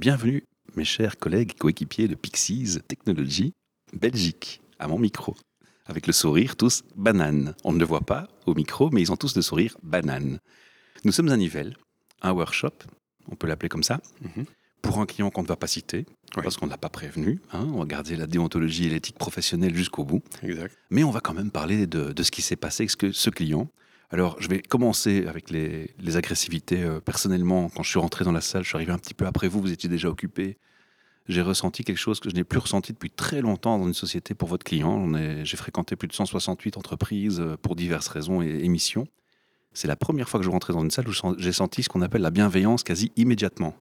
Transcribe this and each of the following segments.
Bienvenue, mes chers collègues et coéquipiers de Pixies Technology Belgique, à mon micro. Avec le sourire tous banane. On ne le voit pas au micro, mais ils ont tous le sourire banane. Nous sommes à Nivelles, un workshop, on peut l'appeler comme ça, Mhm. pour un client qu'on ne va pas citer, Oui. parce qu'on ne l'a pas prévenu. hein. on va garder la déontologie et l'éthique professionnelle jusqu'au bout. Exact. Mais on va quand même parler de, de ce qui s'est passé avec ce, que- ce client. Alors, je vais commencer avec les, agressivités. euh, personnellement, quand je suis rentré dans la salle, je suis arrivé un petit peu après vous, vous étiez déjà occupé. J'ai ressenti quelque chose que je n'ai plus ressenti depuis très longtemps dans une société pour votre client. J'ai fréquenté plus de 168 entreprises euh, pour diverses raisons et, et missions. C'est la première fois que je rentrais dans une salle où j'ai senti ce qu'on appelle la bienveillance quasi immédiatement.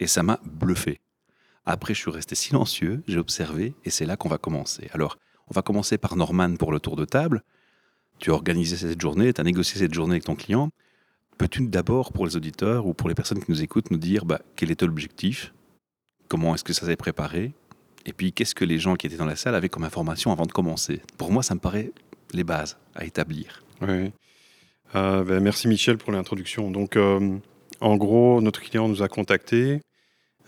Et ça m'a bluffé. Après, je suis resté silencieux, j'ai observé, et c'est là qu'on va commencer. Alors, on va commencer par Norman pour le tour de table. Tu as organisé cette journée, tu as négocié cette journée avec ton client. Peux-tu d'abord, pour les auditeurs ou pour les personnes qui nous écoutent, nous dire bah, quel était l'objectif? Comment est-ce que ça s'est préparé? Et puis, qu'est-ce que les gens qui étaient dans la salle avaient comme information avant de commencer? Pour moi, ça me paraît les bases à établir. Oui. Euh, ben, merci Michel pour l'introduction. Donc, euh, en gros, notre client nous a contactés,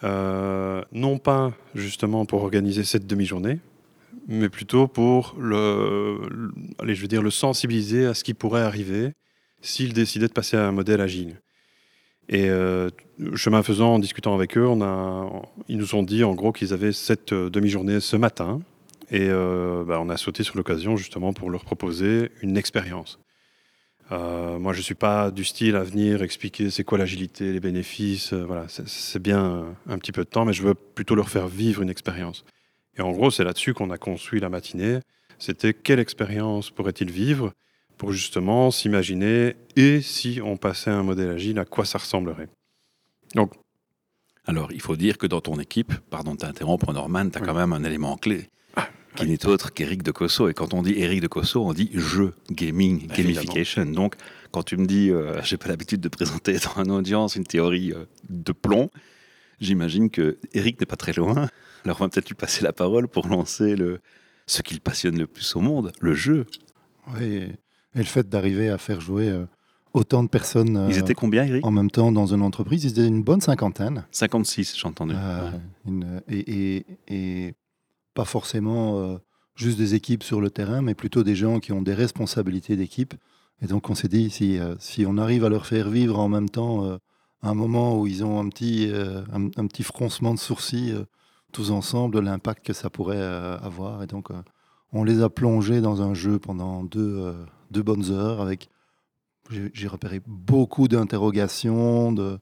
euh, non pas justement pour organiser cette demi-journée, mais plutôt pour le, je veux dire, le sensibiliser à ce qui pourrait arriver s'il décidait de passer à un modèle agile. Et euh, chemin faisant, en discutant avec eux, ils nous ont dit en gros qu'ils avaient cette euh, demi-journée ce matin. Et euh, bah, on a sauté sur l'occasion justement pour leur proposer une expérience. Moi, je ne suis pas du style à venir expliquer c'est quoi l'agilité, les bénéfices. voilà, c'est- bien un petit peu de temps, mais je veux plutôt leur faire vivre une expérience. Et en gros, c'est là-dessus qu'on a construit la matinée. C'était quelle expérience pourrait-il vivre pour justement s'imaginer et si on passait à un modèle agile, à quoi ça ressemblerait? Donc, Alors, il faut dire que dans ton équipe, pardon de t'interrompre, Norman, tu as Oui. quand même un élément clé qui oui. n'est autre qu'Éric de Cosso. Et quand on dit Éric de Cosso, on dit jeu, gaming, Évidemment. gamification. Donc, quand tu me dis, euh, j'ai pas l'habitude de présenter dans une audience une théorie euh, de plomb, j'imagine que Éric n'est pas très loin. Alors, on va peut-être lui passer la parole pour lancer le, ce qui le passionne le plus au monde, le jeu. Oui, et, le fait d'arriver à faire jouer euh, autant de personnes euh, Ils étaient combien, Éric en même temps dans une entreprise, ils étaient une bonne cinquantaine. 56, j'ai entendu. Euh, Ouais. une- et, et- et pas forcément euh, juste des équipes sur le terrain, mais plutôt des gens qui ont des responsabilités d'équipe. Et donc on s'est dit, si, euh, si on arrive à leur faire vivre en même temps euh, un moment où ils ont un petit, euh, un, un petit froncement de sourcils euh, tous ensemble, de l'impact que ça pourrait euh, avoir. Et donc on les a plongés dans un jeu pendant deux, deux bonnes heures avec... J'ai repéré beaucoup d'interrogations, de,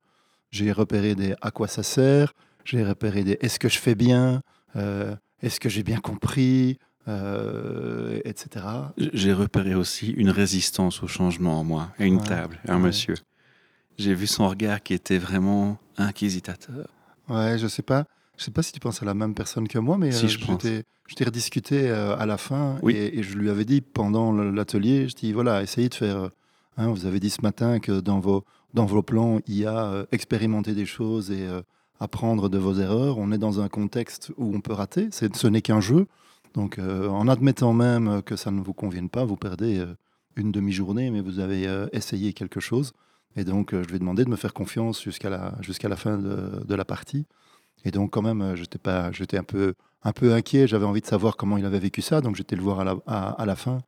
j'ai repéré des à quoi ça sert, j'ai repéré des est-ce que je fais bien, euh, est-ce que j'ai bien compris, euh, etc. J'ai repéré aussi une résistance au changement en moi, et une Ouais. table, un Ouais. monsieur. J'ai vu son regard qui était vraiment inquisiteur. Ouais, je sais pas, je sais pas si tu penses à la même personne que moi, mais Si, euh, je t'ai- je t'ai rediscuté euh, à la fin Oui. et, et je lui avais dit pendant l'atelier, je dis voilà, essayez de faire. euh, hein, vous avez dit ce matin que dans vos dans vos plans, il y a euh, expérimenter des choses et apprendre de vos erreurs. On est dans un contexte où on peut rater. Ce n'est qu'un jeu. Donc, en admettant même que ça ne vous convienne pas, vous perdez une demi-journée, mais vous avez essayé quelque chose. Et donc, euh, je lui ai demandé de me faire confiance jusqu'à la, jusqu'à la fin de, de la partie. Et donc, quand même, euh, j'étais pas, j'étais un peu, un peu inquiet. J'avais envie de savoir comment il avait vécu ça. Donc, j'étais le voir à la, à, à la fin.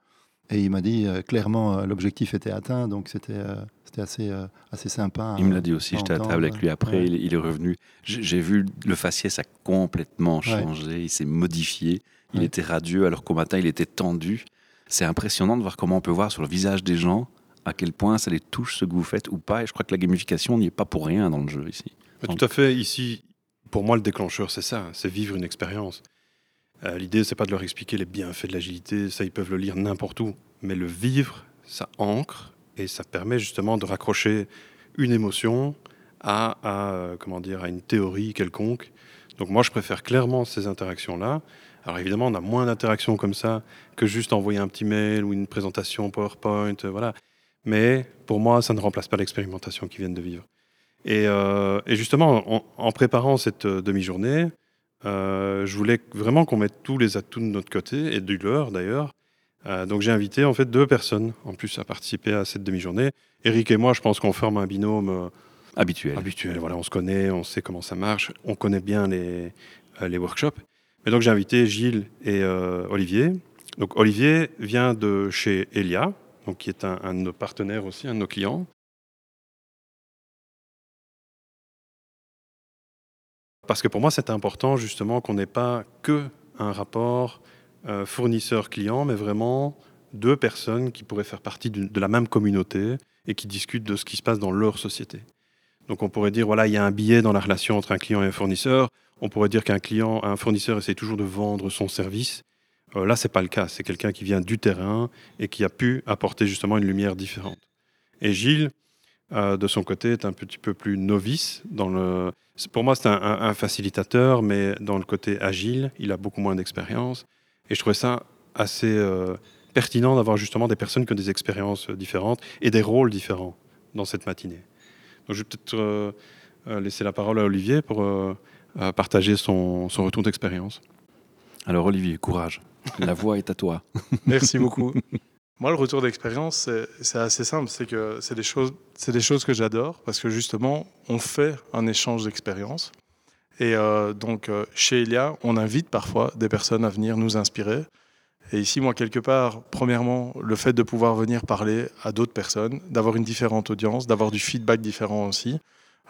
Et il m'a dit euh, clairement euh, l'objectif était atteint. Donc, c'était, euh, c'était assez, assez sympa. Il me euh, l'a dit aussi, j'étais à table avec lui après, ouais. il, il est revenu. J'ai vu le faciès a complètement Ouais. changé, il s'est modifié, il Ouais. était radieux alors qu'au matin il était tendu. C'est impressionnant de voir comment on peut voir sur le visage des gens à quel point ça les touche ce que vous faites ou pas. Et je crois que la gamification n'y est pas pour rien dans le jeu ici. Mais Tout à fait. Ici, pour moi, le déclencheur, c'est ça, c'est vivre une expérience. Euh, L'idée, c'est pas de leur expliquer les bienfaits de l'agilité, ça, ils peuvent le lire n'importe où. Mais le vivre, ça ancre et ça permet justement de raccrocher une émotion à, à, euh, comment dire, à une théorie quelconque. Donc moi, je préfère clairement ces interactions-là. Alors évidemment, on a moins d'interactions comme ça que juste envoyer un petit mail ou une présentation PowerPoint, euh, voilà. Mais pour moi, ça ne remplace pas l'expérimentation qu'ils viennent de vivre. Et, euh, et justement, en, en préparant cette euh, demi-journée, euh, je voulais vraiment qu'on mette tous les atouts de notre côté, et du leur d'ailleurs. Euh, donc j'ai invité en fait deux personnes en plus à participer à cette demi-journée. Eric et moi, je pense qu'on forme un binôme habituel. Habituel, voilà, on se connaît, on sait comment ça marche, on connaît bien les, les workshops. Mais donc j'ai invité Gilles et Olivier. Donc Olivier vient de chez Elia, donc qui est un, un de nos partenaires aussi, un de nos clients. Parce que pour moi, c'est important justement qu'on n'ait pas que un rapport euh, fournisseur-client, mais vraiment deux personnes qui pourraient faire partie de la même communauté et qui discutent de ce qui se passe dans leur société. Donc on pourrait dire, voilà, il y a un biais dans la relation entre un client et un fournisseur. On pourrait dire qu'un client, un fournisseur essaie toujours de vendre son service. Euh, là, c'est pas le cas. C'est quelqu'un qui vient du terrain et qui a pu apporter justement une lumière différente. Et Gilles, euh, de son côté, est un petit peu plus novice. Pour moi, c'est un, facilitateur, mais dans le côté agile, il a beaucoup moins d'expérience. Et je trouvais ça assez euh, pertinent d'avoir justement des personnes qui ont des expériences différentes et des rôles différents dans cette matinée. Donc, je vais peut-être laisser la parole à Olivier pour partager son retour d'expérience. Alors, Olivier, courage. La voix est à toi. Merci beaucoup. Moi, le retour d'expérience, c'est assez simple. C'est que c'est des choses, c'est des choses que j'adore parce que justement, on fait un échange d'expérience. Et euh, donc, euh, chez Elia, on invite parfois des personnes à venir nous inspirer. Et ici, moi, quelque part, premièrement, le fait de pouvoir venir parler à d'autres personnes, d'avoir une différente audience, d'avoir du feedback différent aussi,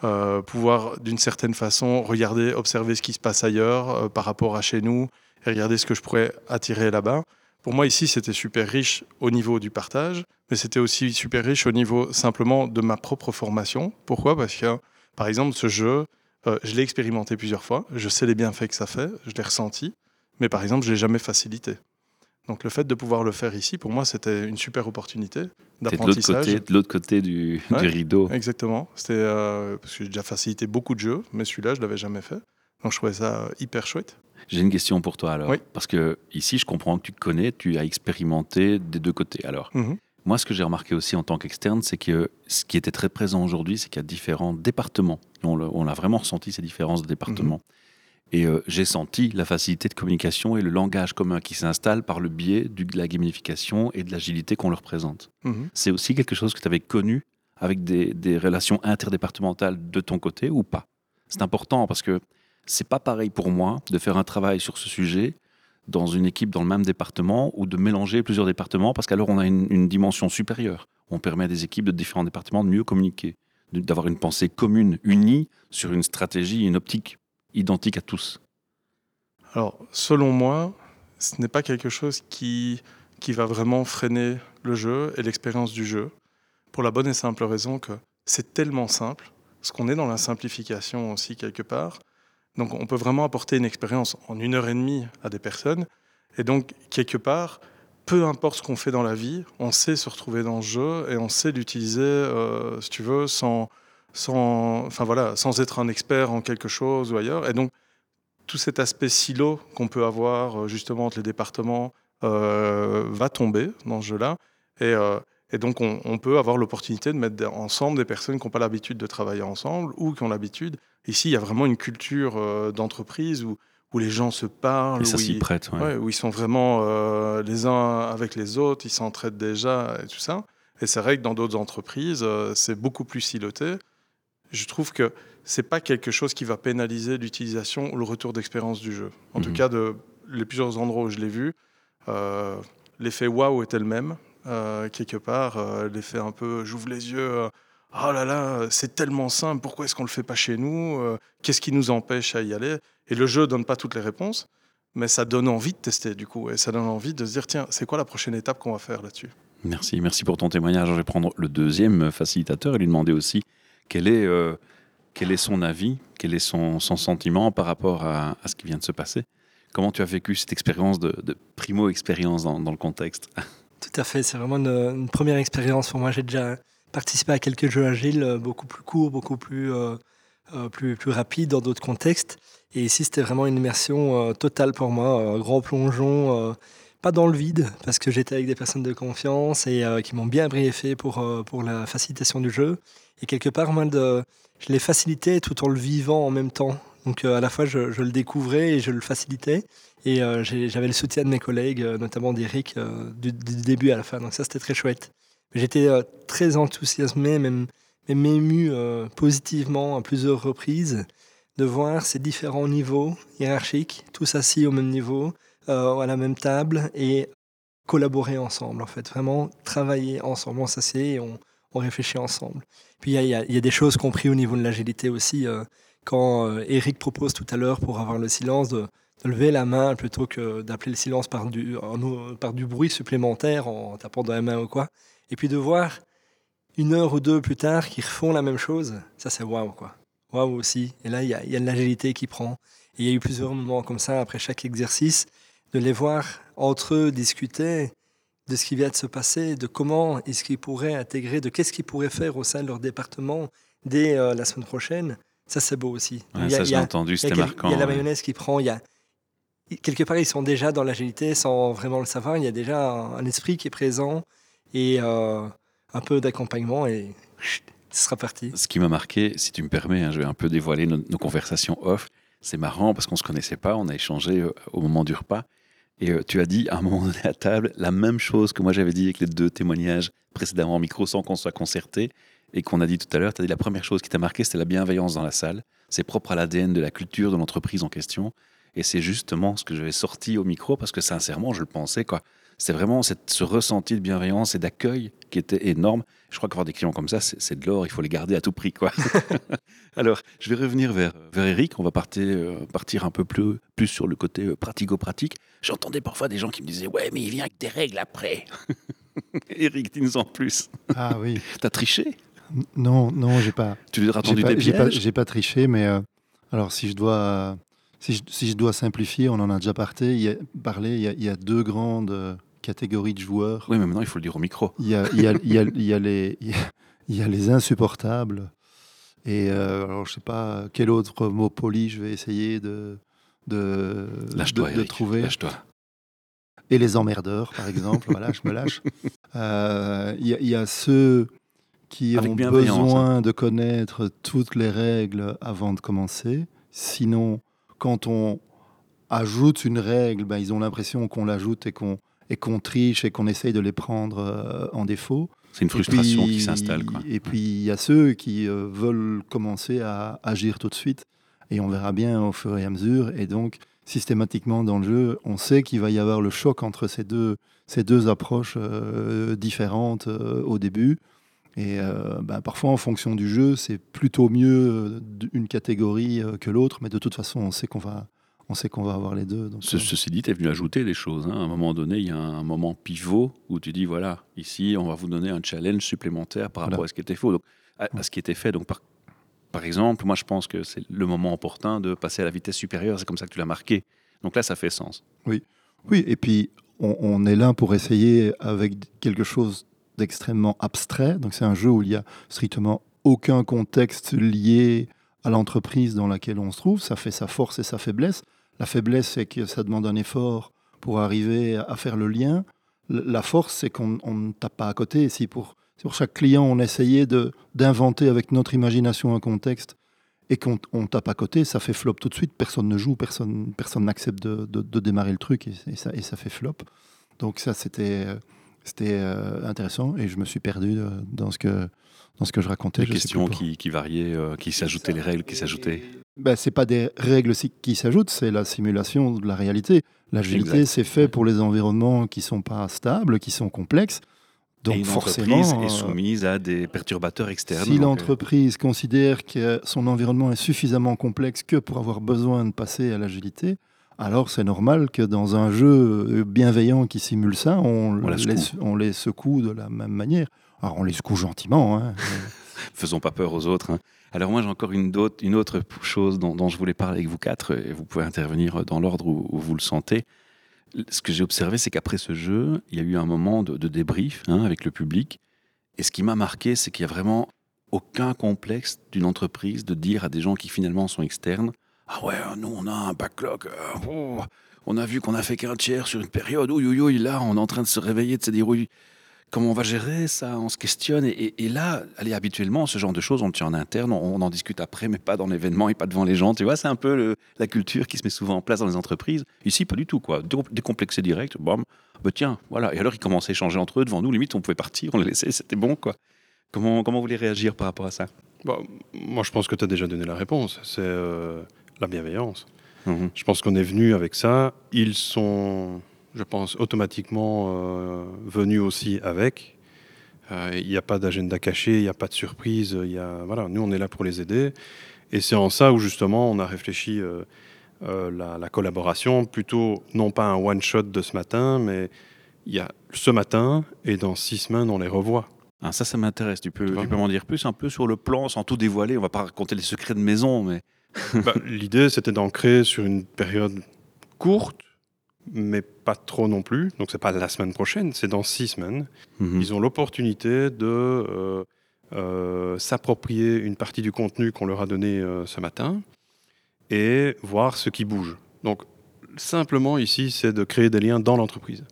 euh, pouvoir d'une certaine façon regarder, observer ce qui se passe ailleurs par rapport à chez nous et regarder ce que je pourrais attirer là-bas. Pour moi, ici, c'était super riche au niveau du partage, mais c'était aussi super riche au niveau simplement de ma propre formation. Pourquoi? Parce que, par exemple, ce jeu, euh, je l'ai expérimenté plusieurs fois, je sais les bienfaits que ça fait, je l'ai ressenti, mais par exemple, je ne l'ai jamais facilité. Donc le fait de pouvoir le faire ici, pour moi, c'était une super opportunité d'apprentissage. De l'autre côté, du, rideau. Exactement. C'était euh, parce que j'ai déjà facilité beaucoup de jeux, mais celui-là, je l'avais jamais fait. Donc je trouvais ça hyper chouette. J'ai une question pour toi alors. Parce que ici, je comprends que tu connais, tu as expérimenté des deux côtés. Alors, mhm. moi, ce que j'ai remarqué aussi en tant qu'externe, c'est que ce qui était très présent aujourd'hui, c'est qu'il y a différents départements. On l'a vraiment ressenti, ces différences de départements. Mhm. Et euh, j'ai senti la facilité de communication et le langage commun qui s'installe par le biais de la gamification et de l'agilité qu'on leur présente. Mhm. C'est aussi quelque chose que tu avais connu avec des, des relations interdépartementales de ton côté ou pas? C'est important parce que c'est pas pareil pour moi de faire un travail sur ce sujet dans une équipe dans le même département ou de mélanger plusieurs départements parce qu'alors on a une, dimension supérieure. On permet à des équipes de différents départements de mieux communiquer, d'avoir une pensée commune, unie sur une stratégie, une optique identique à tous. Alors, selon moi, ce n'est pas quelque chose qui, qui va vraiment freiner le jeu et l'expérience du jeu, pour la bonne et simple raison que c'est tellement simple, parce qu'on est dans la simplification aussi quelque part, donc on peut vraiment apporter une expérience en une heure et demie à des personnes. Et donc, quelque part, peu importe ce qu'on fait dans la vie, on sait se retrouver dans le jeu et on sait l'utiliser, euh, si tu veux, sans, sans, enfin voilà, sans être un expert en quelque chose ou ailleurs. Et donc, tout cet aspect silo qu'on peut avoir euh, justement entre les départements euh, va tomber dans ce jeu-là. Et, et, donc, on, on peut avoir l'opportunité de mettre ensemble des personnes qui n'ont pas l'habitude de travailler ensemble ou qui ont l'habitude Ici, il y a vraiment une culture euh, d'entreprise où, où les gens se parlent. Et ça s'y prête, où ils sont vraiment euh, les uns avec les autres, ils s'entraident déjà et tout ça. Et c'est vrai que dans d'autres entreprises, euh, c'est beaucoup plus siloté. Je trouve que c'est pas quelque chose qui va pénaliser l'utilisation ou le retour d'expérience du jeu. En tout mhm. cas, de les plusieurs endroits où je l'ai vu, l'effet waouh était le même. Quelque part, l'effet un peu j'ouvre les yeux oh là là, c'est tellement simple, pourquoi est-ce qu'on ne le fait pas chez nous euh, Qu'est-ce qui nous empêche à y aller? Et le jeu donne pas toutes les réponses, mais ça donne envie de tester du coup, et ça donne envie de se dire, tiens, c'est quoi la prochaine étape qu'on va faire là-dessus? Merci, merci pour ton témoignage. Je vais prendre le deuxième facilitateur et lui demander aussi quel est, euh, quel est son avis, quel est son, sentiment par rapport à, ce qui vient de se passer. Comment tu as vécu cette expérience de, primo-expérience dans, le contexte? Tout fait, c'est vraiment une, première expérience pour moi. J'ai déjà participer à quelques jeux agiles euh, beaucoup plus courts, beaucoup plus, euh, euh, plus, plus rapides dans d'autres contextes. Et ici, c'était vraiment une immersion totale pour moi, un grand plongeon, pas dans le vide, parce que j'étais avec des personnes de confiance et qui m'ont bien briefé pour, pour la facilitation du jeu. Et quelque part, moi, de, je l'ai facilité tout en le vivant en même temps. Donc à la fois, je, le découvrais et je le facilitais. Et j'avais le soutien de mes collègues, notamment d'Eric, du, début à la fin. Donc ça, c'était très chouette. J'étais euh, très enthousiasmé, même, m'ému euh, positivement à plusieurs reprises de voir ces différents niveaux hiérarchiques, tous assis au même niveau, euh, à la même table et collaborer ensemble, en fait, vraiment travailler ensemble. On s'assied et on, réfléchit ensemble. Puis il y, a des choses compris au niveau de l'agilité aussi. Euh, quand euh, Eric propose tout à l'heure pour avoir le silence de, lever la main plutôt que d'appeler le silence par du, en, par du bruit supplémentaire en tapant dans la main ou quoi. Et puis de voir une heure ou deux plus tard qu'ils refont la même chose, ça c'est waouh quoi. Waouh aussi. Et là, il y a, y a de l'agilité qui prend. Et il y a eu plusieurs moments comme ça après chaque exercice, de les voir entre eux discuter de ce qui vient de se passer, de comment est-ce qu'ils pourraient intégrer, de qu'est-ce qu'ils pourraient faire au sein de leur département dès euh, la semaine prochaine. Ça, c'est beau aussi. Ouais, ça, j'ai entendu, c'était marquant. Il y a la mayonnaise qui prend, il y a... Quelque part, ils sont déjà dans l'agilité sans vraiment le savoir. Il y a déjà un, un esprit qui est présent et euh, un peu d'accompagnement et ce sera parti. Ce qui m'a marqué, si tu me permets, hein, je vais un peu dévoiler nos, nos conversations off. C'est marrant parce qu'on ne se connaissait pas, on a échangé euh, au moment du repas. Et euh, tu as dit à un moment donné à table la même chose que moi j'avais dit avec les deux témoignages précédemment en micro sans qu'on soit concerté et qu'on a dit tout à l'heure. Tu as dit la première chose qui t'a marqué, c'était la bienveillance dans la salle. C'est propre à l'ADN de la culture de l'entreprise en question. Et c'est justement ce que j'avais sorti au micro parce que sincèrement, je le pensais. quoi. C'est vraiment cette, ce ressenti de bienveillance et d'accueil qui était énorme. Je crois qu'avoir des clients comme ça, c'est de l'or, il faut les garder à tout prix. quoi. Alors, je vais revenir vers, vers Eric, on va partir, euh, partir un peu plus, plus sur le côté euh, pratico-pratique. J'entendais parfois des gens qui me disaient Ouais, mais il vient avec des règles après. Eric, dis-nous en plus. Ah oui. T'as triché? Non, non, j'ai pas. Tu lui as attendu des J'ai pas, pièges pas, triché, mais euh, alors si je dois. Si je, si je, dois simplifier, on en a déjà parlé. Il y a, parlé, il y a, il y a deux grandes euh, catégories de joueurs. Oui, mais maintenant, il faut le dire au micro. Il y a, il y a, il y a, il y a les, il y a les insupportables. Et euh, alors, je sais pas quel autre mot poli je vais essayer de, de, de, trouver. Lâche-toi. Et les emmerdeurs, par exemple. voilà, je me lâche. Euh, y, il y a ceux qui Avec ont hein. besoin de connaître toutes les règles avant de commencer. Sinon, quand on ajoute une règle, ben, ils ont l'impression qu'on l'ajoute et qu'on et qu'on triche et qu'on essaye de les prendre euh, en défaut. C'est une frustration puis- qui s'installe. Et puis, il y a ceux qui euh, veulent commencer à agir tout de suite. Et on verra bien au fur et à mesure. Et donc, systématiquement dans le jeu, on sait qu'il va y avoir le choc entre ces deux, ces deux approches euh, différentes au début. Et euh, ben, parfois, en fonction du jeu, c'est plutôt mieux euh, une catégorie euh, que l'autre. Mais de toute façon, on sait qu'on va, on sait qu'on va avoir les deux. Donc, Ce- euh, ceci dit, tu es venu ajouter des choses. hein. À un moment donné, il y a un moment pivot où tu dis voilà, ici, on va vous donner un challenge supplémentaire par rapport Voilà. à ce qui était faux, donc, à, à ce qui était fait. Donc, par, par exemple, moi, je pense que c'est le moment opportun de passer à la vitesse supérieure. C'est comme ça que tu l'as marqué. Donc là, ça fait sens. Oui, et puis on, on est là pour essayer avec quelque chose d'extrêmement abstrait. Donc c'est un jeu où il y a strictement aucun contexte lié à l'entreprise dans laquelle on se trouve. Ça fait sa force et sa faiblesse. La faiblesse, c'est que ça demande un effort pour arriver à faire le lien. La force, c'est qu'on on ne tape pas à côté. Si pour, si pour chaque client, on essayait d'inventer avec notre imagination un contexte et qu'on on tape à côté, ça fait flop tout de suite. Personne ne joue, personne personne n'accepte de, de- de démarrer le truc et, et ça, et ça fait flop. Donc ça, c'était euh, c'était euh, intéressant et je me suis perdu euh, dans ce que dans ce que je racontais. Les je questions qui, qui variaient, euh, qui s'ajoutaient, les règles qui s'ajoutaient. ben, c'est pas des règles qui s'ajoutent, c'est la simulation de la réalité. L'agilité, c'est fait pour les environnements qui sont pas stables, qui sont complexes. Donc Et une forcément, entreprise est soumise à des perturbateurs externes. si euh, l'entreprise considère que son environnement est suffisamment complexe que pour avoir besoin de passer à l'agilité, alors c'est normal que dans un jeu bienveillant qui simule ça, on, On la les, secoue. on les secoue de la même manière. Alors on les secoue gentiment. hein. faisons pas peur aux autres. hein. Alors moi j'ai encore une, une autre chose dont, dont je voulais parler avec vous quatre, et vous pouvez intervenir dans l'ordre où, où vous le sentez. Ce que j'ai observé, c'est qu'après ce jeu, il y a eu un moment de, de débrief hein, avec le public. Et ce qui m'a marqué, c'est qu'il n'y a vraiment aucun complexe d'une entreprise de dire à des gens qui finalement sont externes Ah ouais, nous on a un backlog, euh, on a vu qu'on a fait qu'un tiers sur une période, ouïe, ouïe, là on est en train de se réveiller, de se dire oui, comment on va gérer ça? On se questionne. Et, là, allez, habituellement, ce genre de choses, on le tient en interne, on, en discute après, mais pas dans l'événement et pas devant les gens. Tu vois, c'est un peu la culture qui se met souvent en place dans les entreprises. Ici, pas du tout, quoi. Dé- Décomplexé direct, bam, bah tiens, voilà. Et alors, ils commençaient à échanger entre eux devant nous. Limite, on pouvait partir, on les laissait, c'était bon, quoi. Comment, comment vous voulez réagir par rapport à ça? Bon, moi, je pense que tu as déjà donné la réponse. C'est euh, la bienveillance. Mhm. Je pense qu'on est venu avec ça. Ils sont, je pense, automatiquement euh, venus aussi avec. Euh, Il n'y a pas d'agenda caché, il n'y a pas de surprise. Il y a, voilà, nous, on est là pour les aider. Et c'est en ça où, justement, on a réfléchi euh, la, la collaboration, plutôt non pas un one-shot de ce matin, mais il y a ce matin et dans six semaines, on les revoit. Ah, Ça, ça m'intéresse. Tu peux, Tu peux m'en dire plus un peu sur le plan, sans tout dévoiler? On va pas raconter les secrets de maison, mais Bah, L'idée, c'était d'ancrer sur une période courte, mais pas trop non plus. Donc, c'est pas la semaine prochaine, c'est dans six semaines. Mhm. Ils ont l'opportunité de euh, euh, s'approprier une partie du contenu qu'on leur a donné euh, ce matin et voir ce qui bouge. Donc, simplement ici, c'est de créer des liens dans l'entreprise.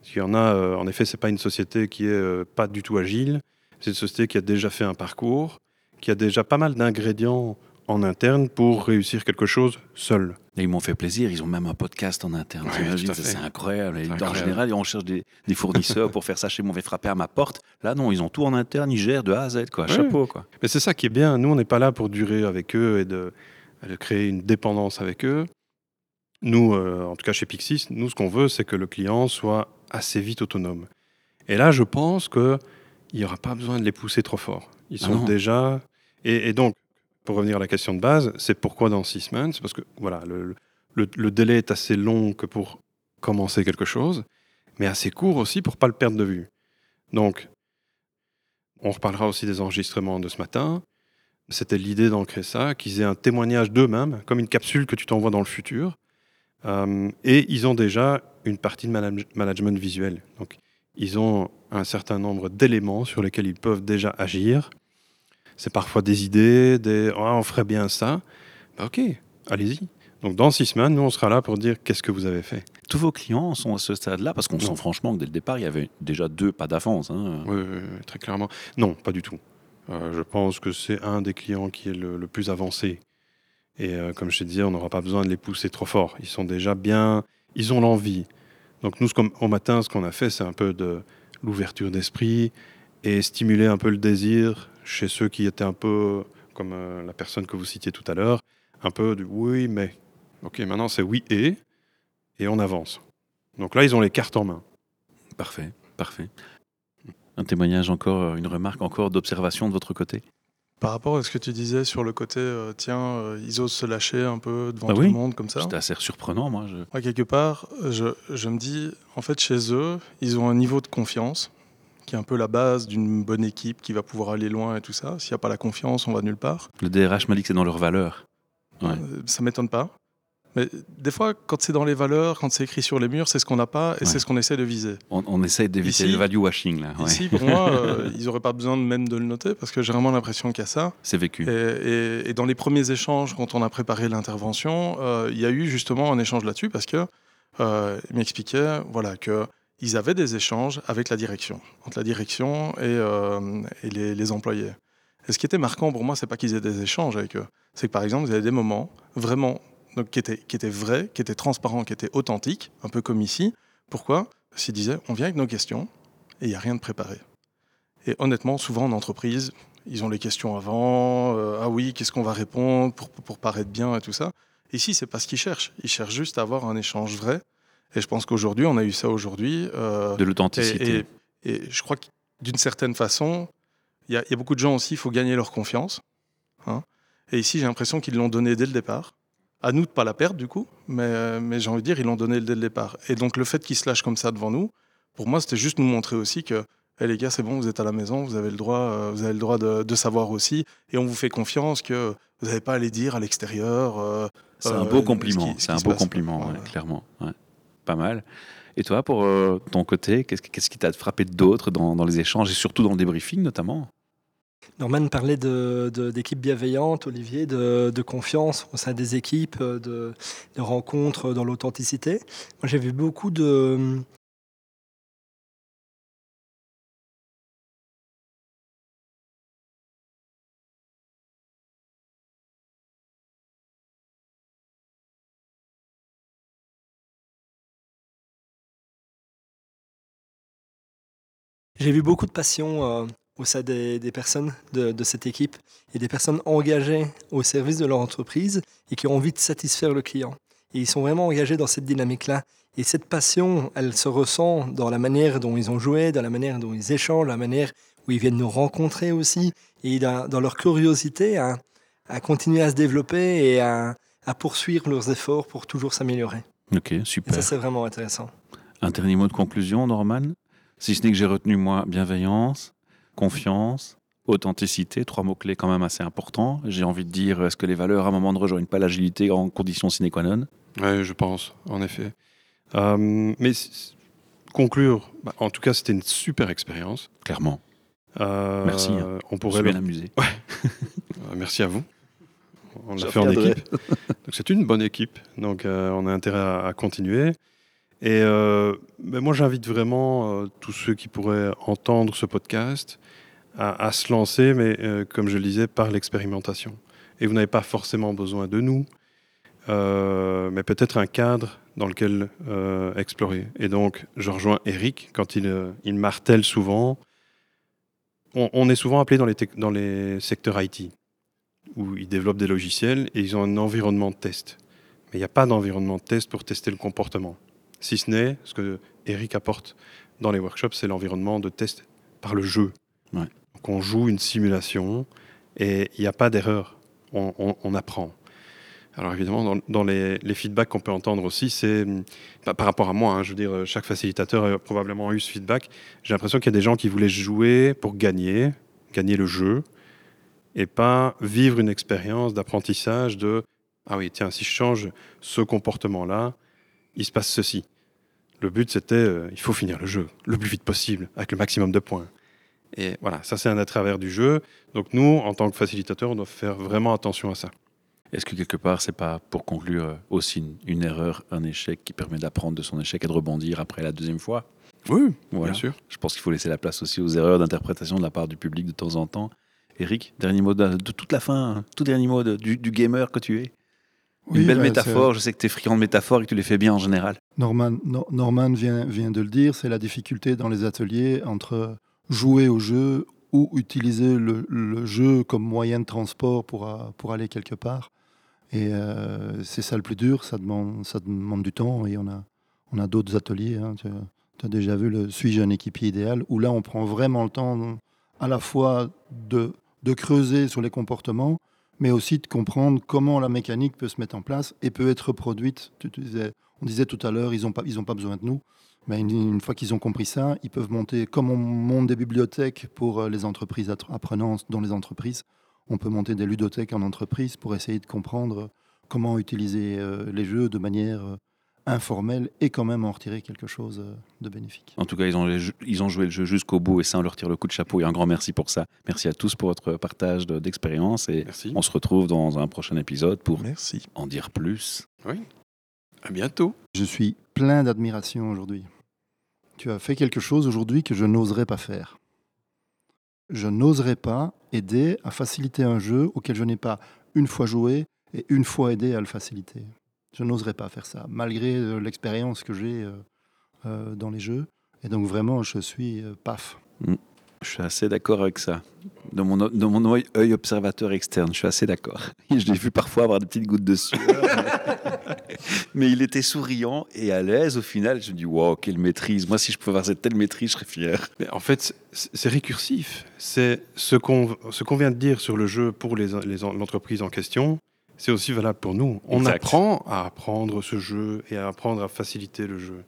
Parce qu'il y en a, en effet, c'est pas une société qui est pas du tout agile. C'est une société qui a déjà fait un parcours, qui a déjà pas mal d'ingrédients en interne pour réussir quelque chose seul. Et ils m'ont fait plaisir. Ils ont même un podcast en interne. Ouais, fait. c'est incroyable. En général, on cherche des, des fournisseurs pour faire ça chez moi. On va frapper à ma porte. Là, non, ils ont tout en interne. Ils gèrent de A à Z. Quoi. Ouais. Chapeau. Quoi. Mais c'est ça qui est bien. Nous, on n'est pas là pour durer avec eux et de, de créer une dépendance avec eux. Nous, euh, en tout cas chez Pixis, nous, ce qu'on veut, c'est que le client soit assez vite autonome. Et là, je pense qu'il n'y aura pas besoin de les pousser trop fort. Ils Ah sont déjà. Et, et donc, pour revenir à la question de base, c'est pourquoi dans six semaines? C'est parce que voilà, le, délai est assez long que pour commencer quelque chose, mais assez court aussi pour pas le perdre de vue. Donc, on reparlera aussi des enregistrements de ce matin. C'était l'idée d'ancrer ça, qu'ils aient un témoignage d'eux-mêmes, comme une capsule que tu t'envoies dans le futur. Euh, et ils ont déjà une partie de manage- management visuel. Donc, ils ont un certain nombre d'éléments sur lesquels ils peuvent déjà agir. C'est parfois des idées, des Ah, on ferait bien ça. Bah, ok, allez-y. Donc, dans six semaines, nous, on sera là pour dire qu'est-ce que vous avez fait. Tous vos clients sont à ce stade-là parce qu'on sent franchement que dès le départ, il y avait déjà deux pas d'avance. hein. Oui, oui, oui, très clairement. Non, pas du tout. Euh, je pense que c'est un des clients qui est le, le plus avancé. Et euh, comme je te disais, on n'aura pas besoin de les pousser trop fort. Ils sont déjà bien, ils ont l'envie. Donc nous, au matin, ce qu'on a fait, c'est un peu de l'ouverture d'esprit et stimuler un peu le désir chez ceux qui étaient un peu, comme euh, la personne que vous citiez tout à l'heure, un peu du oui, mais. Ok, maintenant c'est oui et, et on avance. Donc là, ils ont les cartes en main. Parfait, parfait. Un témoignage encore, une remarque encore d'observation de votre côté? Par rapport à ce que tu disais sur le côté, euh, tiens, euh, ils osent se lâcher un peu devant Bah tout oui. le monde comme ça. C'était assez surprenant, moi. Je... Quelque part, je, je me dis, en fait, chez eux, ils ont un niveau de confiance qui est un peu la base d'une bonne équipe qui va pouvoir aller loin et tout ça. S'il n'y a pas la confiance, on va nulle part. Le DRH m'a dit que c'est dans leurs valeurs. Ouais. Euh, Ça m'étonne pas. Mais des fois, quand c'est dans les valeurs, quand c'est écrit sur les murs, c'est ce qu'on n'a pas et Ouais. c'est ce qu'on essaie de viser. On, on essaie d'éviter le value washing, là. ouais. Ici, pour moi, euh, ils n'auraient pas besoin de même de le noter parce que j'ai vraiment l'impression qu'il y a ça. C'est vécu. Et, et- et dans les premiers échanges, quand on a préparé l'intervention, euh, il y a eu justement un échange là-dessus parce que euh, il m'expliquait voilà que ils avaient des échanges avec la direction, entre la direction et, euh, les, employés. Et ce qui était marquant pour moi, c'est pas qu'ils aient des échanges avec eux, c'est que par exemple, y avait des moments vraiment qui étaient qui étaient vrais, qui étaient transparents, qui étaient authentiques, un peu comme ici. Pourquoi? Qu'ils disaient on vient avec nos questions et il n'y a rien de préparé. Et honnêtement, souvent en entreprise, ils ont les questions avant. euh, ah oui, qu'est-ce qu'on va répondre pour, pour paraître bien et tout ça? Ici, c'est pas ce qu'ils cherchent. Ils cherchent juste à avoir un échange vrai. Et je pense qu'aujourd'hui, on a eu ça aujourd'hui. euh, De l'authenticité. et, et- et je crois que d'une certaine façon, il y, a- il y a beaucoup de gens aussi, il faut gagner leur confiance. hein. Et ici, j'ai l'impression qu'ils l'ont donné dès le départ. À nous de pas la perdre, du coup, mais, mais j'ai envie de dire, ils l'ont donné dès le départ. Et donc, le fait qu'ils se lâchent comme ça devant nous, pour moi, c'était juste nous montrer aussi que, Eh, les gars, c'est bon, vous êtes à la maison, vous avez le droit, euh, vous avez le droit de, de savoir aussi, et on vous fait confiance que vous n'avez pas à les dire à l'extérieur. euh, C'est un beau compliment. ce C'est un beau passe. compliment, ouais, clairement. ouais. Pas mal. Et toi, pour euh, ton côté, qu'est-ce qui- qu'est-ce qui t'a frappé d'autre dans, les échanges et surtout dans le débriefing notamment? Norman parlait de- d'équipes bienveillantes, Olivier, de, de confiance au sein des équipes, de rencontres dans l'authenticité. Moi, j'ai vu beaucoup de, J'ai vu beaucoup de passion euh, au sein des, des personnes de, de, cette équipe et des personnes engagées au service de leur entreprise et qui ont envie de satisfaire le client. Et ils sont vraiment engagés dans cette dynamique-là. Et cette passion, elle se ressent dans la manière dont ils ont joué, dans la manière dont ils échangent, la manière où ils viennent nous rencontrer aussi, et dans, dans leur curiosité à, à, continuer à se développer et à, à poursuivre leurs efforts pour toujours s'améliorer. Ok, super. Et ça, c'est vraiment intéressant. Un dernier mot de conclusion, Norman? Si ce n'est que j'ai retenu, moi, bienveillance, confiance, authenticité, trois mots-clés quand même assez importants. J'ai envie de dire, est-ce que les valeurs, à un moment, ne rejoignent pas l'agilité en condition sine qua non? Oui, je pense, en effet. Euh, mais conclure, bah, en tout cas, c'était une super expérience. Clairement. Euh, Merci. Hein. On pourrait bien amusé. Ouais. Merci à vous. On l'a fait en équipe. Donc c'est une bonne équipe. Donc euh, on a intérêt à, à continuer. Et euh, ben moi j'invite vraiment euh, tous ceux qui pourraient entendre ce podcast à, se lancer, mais euh, comme je le disais, par l'expérimentation. Et vous n'avez pas forcément besoin de nous, mais peut-être un cadre dans lequel explorer. Et donc je rejoins Eric quand il, il martèle souvent. On, on, est souvent appelé dans les, dans les secteurs IT où ils développent des logiciels et ils ont un environnement de test. Mais il n'y a pas d'environnement de test pour tester le comportement. Si ce n'est ce que Eric apporte dans les workshops, c'est l'environnement de test par le jeu. Ouais. Donc on joue une simulation et il n'y a pas d'erreur. On, on, on, apprend. Alors évidemment, dans, dans les, les, feedbacks qu'on peut entendre aussi, c'est par, par rapport à moi, hein, je veux dire, chaque facilitateur a probablement eu ce feedback. J'ai l'impression qu'il y a des gens qui voulaient jouer pour gagner, gagner le jeu, et pas vivre une expérience d'apprentissage de ah oui tiens si je change ce comportement là il se passe ceci. Le but c'était euh, il faut finir le jeu le plus vite possible avec le maximum de points. Et voilà ça c'est un à travers du jeu. Donc nous en tant que facilitateur on doit faire vraiment attention à ça. Est-ce que quelque part c'est pas pour conclure aussi une, une erreur un échec qui permet d'apprendre de son échec et de rebondir après la deuxième fois? Oui voilà. bien sûr. Je pense qu'il faut laisser la place aussi aux erreurs d'interprétation de la part du public de temps en temps. Eric, dernier mot de, de, toute la fin, tout dernier mot de, du, du, gamer que tu es? Oui, Une belle bah, métaphore, je sais que tu es friand de métaphores et que tu les fais bien en général. Norman, no, Norman vient, vient, de le dire, c'est la difficulté dans les ateliers entre jouer au jeu ou utiliser le, le jeu comme moyen de transport pour, pour aller quelque part. Et euh, c'est ça le plus dur, ça demande, ça demande du temps et on a, on a d'autres ateliers. Hein. Tu, tu, as déjà vu le Suis-je un équipier idéal où là on prend vraiment le temps à la fois de de creuser sur les comportements, mais aussi de comprendre comment la mécanique peut se mettre en place et peut être reproduite. On disait tout à l'heure, ils n'ont pas, pas besoin de nous. Mais une, une fois qu'ils ont compris ça, ils peuvent monter, comme on monte des bibliothèques pour euh, les entreprises apprenantes dans les entreprises, on peut monter des ludothèques en entreprise pour essayer de comprendre comment utiliser euh, les jeux de manière euh, informel et quand même en retirer quelque chose de bénéfique. En tout cas, ils ont, ils ont joué le jeu jusqu'au bout et ça, on leur tire le coup de chapeau et un grand merci pour ça. Merci à tous pour votre partage d'expérience et merci. on se retrouve dans un prochain épisode pour merci. en dire plus. Oui, à bientôt. Je suis plein d'admiration aujourd'hui. Tu as fait quelque chose aujourd'hui que je n'oserais pas faire. Je n'oserais pas aider à faciliter un jeu auquel je n'ai pas une fois joué et une fois aidé à le faciliter. Je n'oserais pas faire ça, malgré euh, l'expérience que j'ai euh, euh, dans les jeux. Et donc vraiment, je suis paf. Mm. Je suis assez d'accord avec ça. De mon, de mon œil observateur externe, je suis assez d'accord. Je l'ai vu parfois avoir des petites gouttes de sueur. mais... mais... il était souriant et à l'aise au final. Je me dis, wow, quelle maîtrise. Moi, si je pouvais avoir cette telle maîtrise, je serais fier. Mais en fait, c'est récursif. C'est ce qu'on qu vient de dire sur le jeu pour l'entreprise en question c'est aussi valable pour nous. On exact. apprend à apprendre ce jeu et à apprendre à faciliter le jeu.